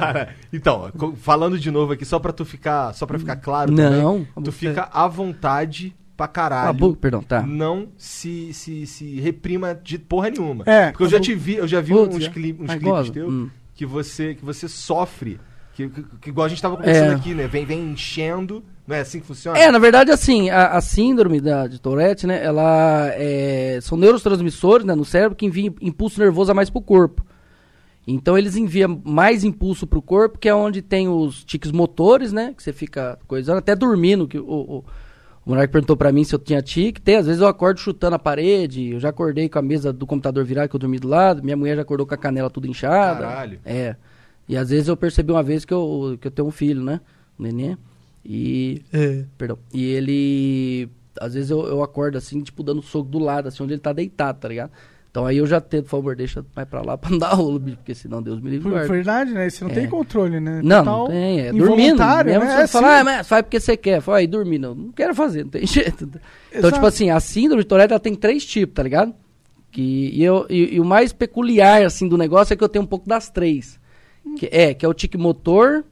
Cara, então, falando de novo aqui, só pra tu ficar, só pra ficar claro Não, também, tu fica à vontade pra caralho. Bu- perdão, tá. Não se, se, se reprima de porra nenhuma. É, Porque eu já bu- te vi, eu já vi Putz, uns, já. cli- uns Ai, clipes goza. teus Hum. que você que você sofre, que, que, que igual a gente tava conversando É. aqui, né? Vem, vem enchendo, não é assim que funciona? É, na verdade, assim, a, a síndrome da, de Tourette, né, ela é, são neurotransmissores, né, no cérebro que enviam impulso nervoso a mais pro corpo. Então eles enviam mais impulso pro corpo, que é onde tem os tiques motores, né, que você fica coisando, até dormindo, que o, o, o moleque perguntou pra mim se eu tinha tique, tem, às vezes eu acordo chutando a parede, eu já acordei com a mesa do computador virada, que eu dormi do lado, minha mulher já acordou com a canela tudo inchada. Caralho. É. E às vezes eu percebi uma vez que eu, que eu tenho um filho, né, um neném, e Perdão. E ele. Às vezes eu, eu acordo assim, tipo, dando soco do lado, assim, onde ele tá deitado, tá ligado? Então aí eu já tento, por favor, deixa mais pra lá pra não dar rolo, bicho, porque senão Deus me livre Por verdade, né? Você não É. tem controle, né? Não, Total não tem, é dormindo. né? você É, falar, sim. ah, mas faz porque você quer. Fala, aí dormir, não. Não quero fazer, não tem jeito. Então, Exato. tipo assim, a síndrome de Tourette, ela tem três tipos, tá ligado? Que, e, eu, e, e o mais peculiar, assim, do negócio é que eu tenho um pouco das três. Que, é, que é o tique motor...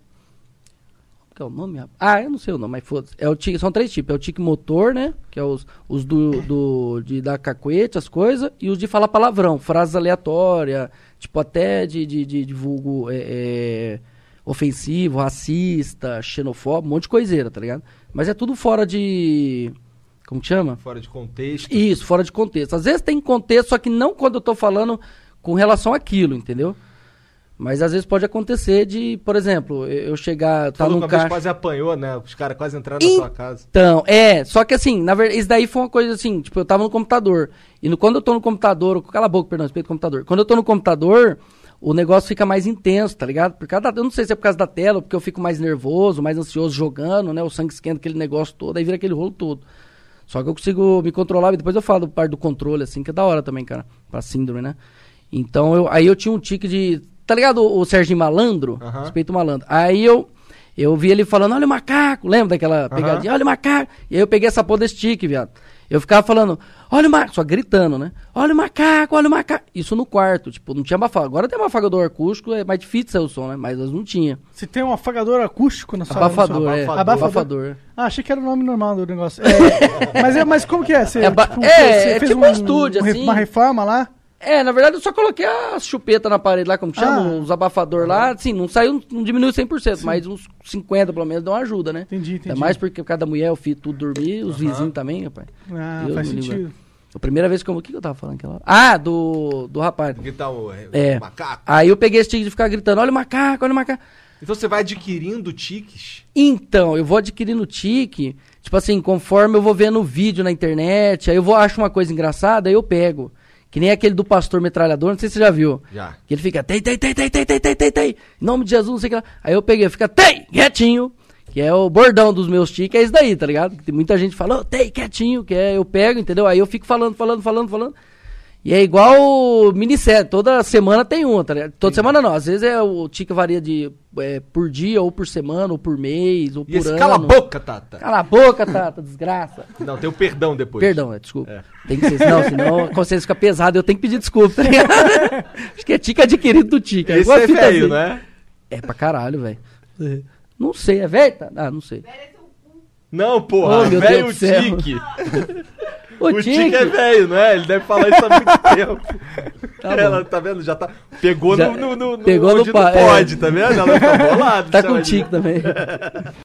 Que é o nome? Ah, eu não sei o nome, mas foda-se. É o tique, são três tipos. É o tique motor, né? Que é os, os do, do, de dar cacuete, as coisas. E os de falar palavrão, frases aleatórias. Tipo, até de, de, de, de vulgo é, é, ofensivo, racista, xenofóbico, um monte de coiseira, tá ligado? Mas é tudo fora de... Como que chama? Fora de contexto. Isso, fora de contexto. Às vezes tem contexto, só que não quando eu tô falando com relação àquilo, entendeu? Mas às vezes pode acontecer de, por exemplo, eu chegar, tá Falou num que carro... quase apanhou, né? Os caras quase entraram na sua casa. Então, é, só que assim, na verdade, isso daí foi uma coisa assim, tipo, eu tava no computador. E no, quando eu tô no computador, cala a boca, perdão, respeito computador. Quando eu tô no computador, o negócio fica mais intenso, tá ligado? Por causa da- eu não sei se é por causa da tela, porque eu fico mais nervoso, mais ansioso jogando, né? O sangue esquenta aquele negócio todo, aí vira aquele rolo todo. Só que eu consigo me controlar, e depois eu falo parte do controle, assim, que é da hora também, cara, pra síndrome, né? Então, eu, aí eu tinha um tique de. Tá ligado o, o Serginho Malandro? Respeito malandro. Aí eu. Eu vi ele falando, olha o macaco, lembra daquela pegadinha? Olha o macaco. E aí eu peguei essa porra desse tique, viado. Eu ficava falando, olha o macaco, só gritando, né? Olha o macaco, olha o macaco. Isso no quarto, tipo, não tinha abafagador. Agora tem abafagador acústico, é mais difícil sair o som, né? Mas não tinha. Você tem um afagador acústico na sua Abafador, é. abafador. Abafador. Ah, achei que era o nome normal do negócio. É, mas, é, mas como que é? Você, É tipo, é, é fez tipo um estúdio, re- assim. Uma reforma lá? É, na verdade eu só coloquei a chupeta na parede lá, como que chama? Ah. Os abafador lá. Assim, não saiu, não diminuiu 100%, mas uns 50 pelo menos dão uma ajuda, né? Entendi, entendi. Ainda mais porque cada mulher, eu fiz tudo dormir, os vizinhos também, rapaz. Ah, Deus faz sentido. A primeira vez que eu. O que eu tava falando aquela hora? Ah, do, do rapaz. Tá o, É. o macaco. Aí eu peguei esse tique de ficar gritando: olha o macaco, olha o macaco. Então você vai adquirindo tiques. Então, eu vou adquirindo tique, tipo assim, conforme eu vou vendo vídeo na internet, aí eu vou acho uma coisa engraçada, aí eu pego. Que nem aquele do pastor metralhador, não sei se você já viu. Já. Que ele fica, tei, tei, tei, tei, tei, tei, tei, tei, tei. Em nome de Jesus, não sei o que lá. Aí eu peguei, fica, tei, quietinho. Que é o bordão dos meus tiques, é isso daí, tá ligado? Tem muita gente "Ô, tei, quietinho, que é, eu pego, entendeu? Aí eu fico falando, falando, falando, falando. E é igual minissérie, toda semana tem uma, tá ligado? Toda semana não, às vezes é, o tique varia de é, por dia, ou por semana, ou por mês, ou E por esse ano. cala a boca, Tata. Cala a boca, Tata, desgraça. Não, tem o perdão depois. Perdão, é, desculpa. É. Tem que ser, senão, senão a consciência fica pesada, eu tenho que pedir desculpa, tá ligado? Acho que é tique adquirido do tique. Esse igual a é velho, assim. né? É pra caralho, velho. Não sei, é velho? Tá? Ah, não sei. Não, porra. Oh, meu velho Deus do céu. tique. O, O tique é velho, não é? Ele deve falar isso há muito tempo. Tá bom. Ela, tá vendo? Já tá. Pegou Já- no, no, no, pegou no não é. pode, tá vendo? Ela tá bolada. Tá com de- tique também.